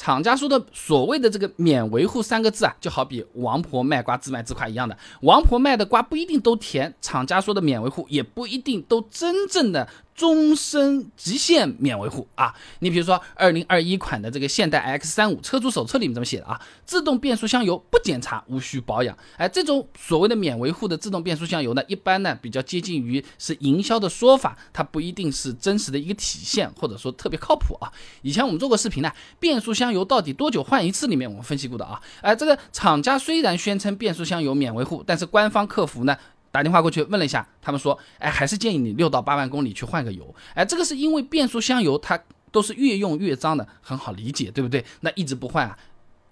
厂家说的所谓的这个免维护三个字啊，就好比王婆卖瓜自卖自夸一样的，王婆卖的瓜不一定都甜，厂家说的免维护也不一定都真正的。终身极限免维护啊！你比如说，二零二一款的这个现代 X 三五车主手册里面这么写的啊？自动变速箱油不检查无需保养。哎，这种所谓的免维护的自动变速箱油呢，一般呢比较接近于是营销的说法，它不一定是真实的一个体现，或者说特别靠谱啊。以前我们做过视频呢，变速箱油到底多久换一次？里面我们分析过的啊。哎，这个厂家虽然宣称变速箱油免维护，但是官方客服呢？打电话过去问了一下，他们说，哎，还是建议你六到八万公里去换个油。哎，这个是因为变速箱油它都是越用越脏的，很好理解，对不对？那一直不换啊。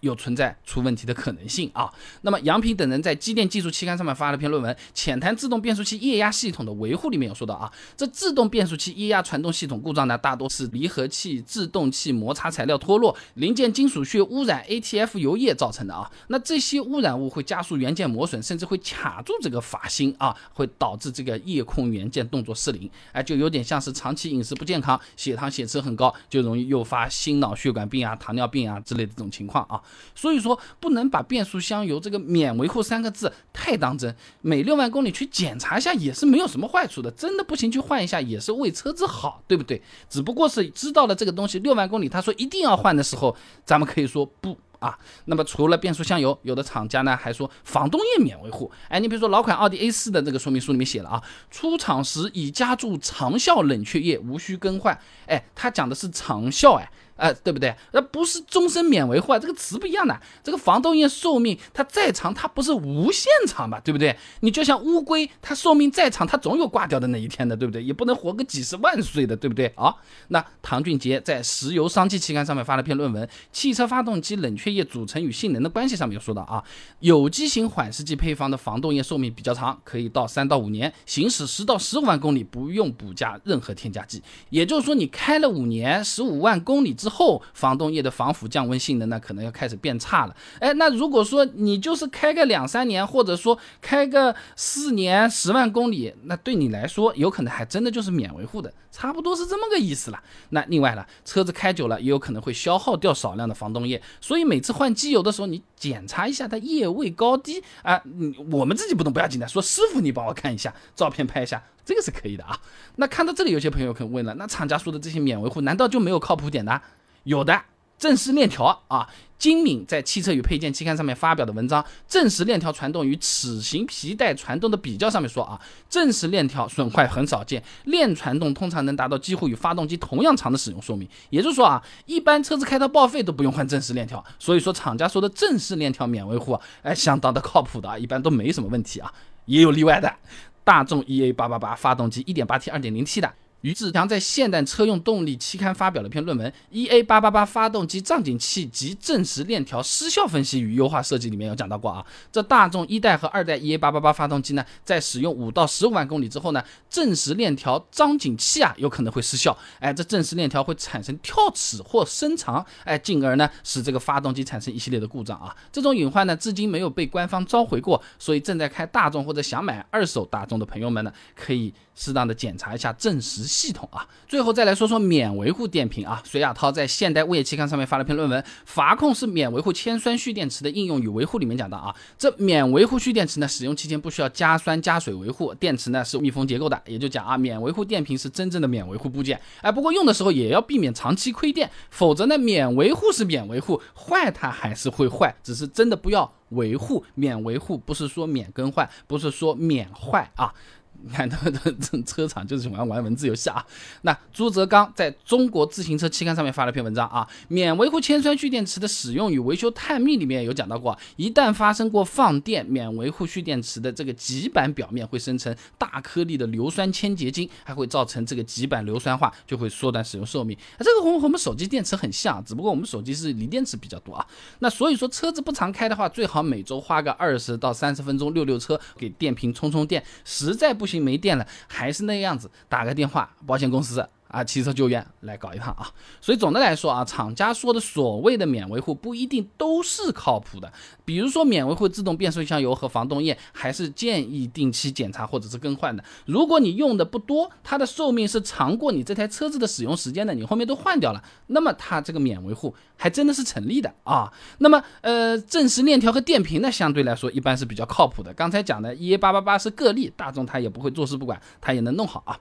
有存在出问题的可能性啊。那么杨平等人在机电技术期刊上面发了篇论文，浅谈自动变速器液压系统的维护，里面有说到啊，这自动变速器液压传动系统故障呢，大多是离合器、制动器摩擦材料脱落、零件金属屑污染、ATF 油液造成的啊。那这些污染物会加速元件磨损，甚至会卡住这个阀芯啊，会导致这个液控元件动作失灵，哎，就有点像是长期饮食不健康，血糖血脂很高，就容易诱发心脑血管病啊、糖尿病啊之类的这种情况啊。所以说不能把变速箱油这个免维护三个字太当真，每六万公里去检查一下也是没有什么坏处的，真的不行去换一下也是为车子好，对不对？只不过是知道了这个东西六万公里，他说一定要换的时候，咱们可以说不啊。那么除了变速箱油，有的厂家呢还说防冻液免维护。哎，你比如说老款奥迪 A4 的这个说明书里面写了啊，出厂时已加注长效冷却液，无需更换。哎，他讲的是长效哎。哎，对不对？那不是终身免维护啊，这个词不一样的。这个防冻液寿命它再长，它不是无限长吧？对不对？你就像乌龟，它寿命再长，它总有挂掉的那一天的，对不对？也不能活个几十万岁的，对不对？啊，那唐俊杰在《石油商机》期刊上面发了篇论文，《汽车发动机冷却液组成与性能的关系》上面有说到啊，有机型缓释剂配方的防冻液寿命比较长，可以到三到五年，行驶十到十五万公里不用补加任何添加剂。也就是说，你开了五年，十五万公里之后防冻液的防腐降温性能呢，可能要开始变差了。哎，那如果说你就是开个两三年，或者说开个四年十万公里，那对你来说有可能还真的就是免维护的，差不多是这么个意思了。那另外了，车子开久了也有可能会消耗掉少量的防冻液，所以每次换机油的时候，你检查一下它液位高低啊。嗯，我们自己不懂不要紧的，说师傅你帮我看一下，照片拍一下，这个是可以的啊。那看到这里，有些朋友可能问了，那厂家说的这些免维护，难道就没有靠谱点的？有的正时链条啊，金敏在《汽车与配件》期刊上面发表的文章《正时链条传动与齿形皮带传动的比较》上面说啊，正时链条损坏很少见，链传动通常能达到几乎与发动机同样长的使用寿命。也就是说啊，一般车子开到报废都不用换正时链条。所以说厂家说的正时链条免维护啊，哎，相当的靠谱的啊，一般都没什么问题啊，也有例外的，大众 EA 八八八发动机 1.8T、2.0T 的。于志强在《现代车用动力期刊》发表了篇论文，《EA 八八八发动机胀紧器及正时链条失效分析与优化设计》里面有讲到过啊。这大众一代和二代 EA 八八八发动机呢，在使用五到十五万公里之后呢，正时链条张紧器啊有可能会失效，哎，这正时链条会产生跳齿或伸长，哎，进而呢使这个发动机产生一系列的故障啊。这种隐患呢，至今没有被官方召回过，所以正在开大众或者想买二手大众的朋友们呢，可以适当的检查一下正时。系统啊，最后再来说说免维护电瓶啊。隋亚涛在《现代物业期刊》上面发了篇论文，《阀控是免维护铅酸蓄电池的应用与维护》里面讲到啊，这免维护蓄电池呢，使用期间不需要加酸加水维护，电池呢是密封结构的，也就讲啊，免维护电瓶是真正的免维护部件。哎，不过用的时候也要避免长期亏电，否则呢，免维护是免维护，坏它还是会坏，只是真的不要维护。免维护不是说免更换，不是说免坏啊。你看，这这车厂就是喜欢玩文字游戏啊。那朱泽刚在中国自行车期刊上面发了篇文章啊，免维护铅酸蓄电池的使用与维修探秘里面有讲到过，一旦发生过放电，免维护蓄电池的这个极板表面会生成大颗粒的硫酸铅结晶，还会造成这个极板硫酸化，就会缩短使用寿命。这个和我们手机电池很像，只不过我们手机是锂电池比较多啊。那所以说车子不常开的话，最好每周花个二十到三十分钟溜溜车，给电瓶充充电，实在不。行没电了，还是那样子，打个电话，保险公司啊，汽车救援来搞一趟啊。所以总的来说啊，厂家说的所谓的免维护不一定都是靠谱的。比如说免维护自动变速箱油和防冻液，还是建议定期检查或者是更换的。如果你用的不多，它的寿命是长过你这台车子的使用时间的，你后面都换掉了，那么它这个免维护还真的是成立的啊。那么呃，正时链条和电瓶呢，相对来说一般是比较靠谱的。刚才讲的 EA 八八八是个例，大众它也不会坐视不管，它也能弄好啊。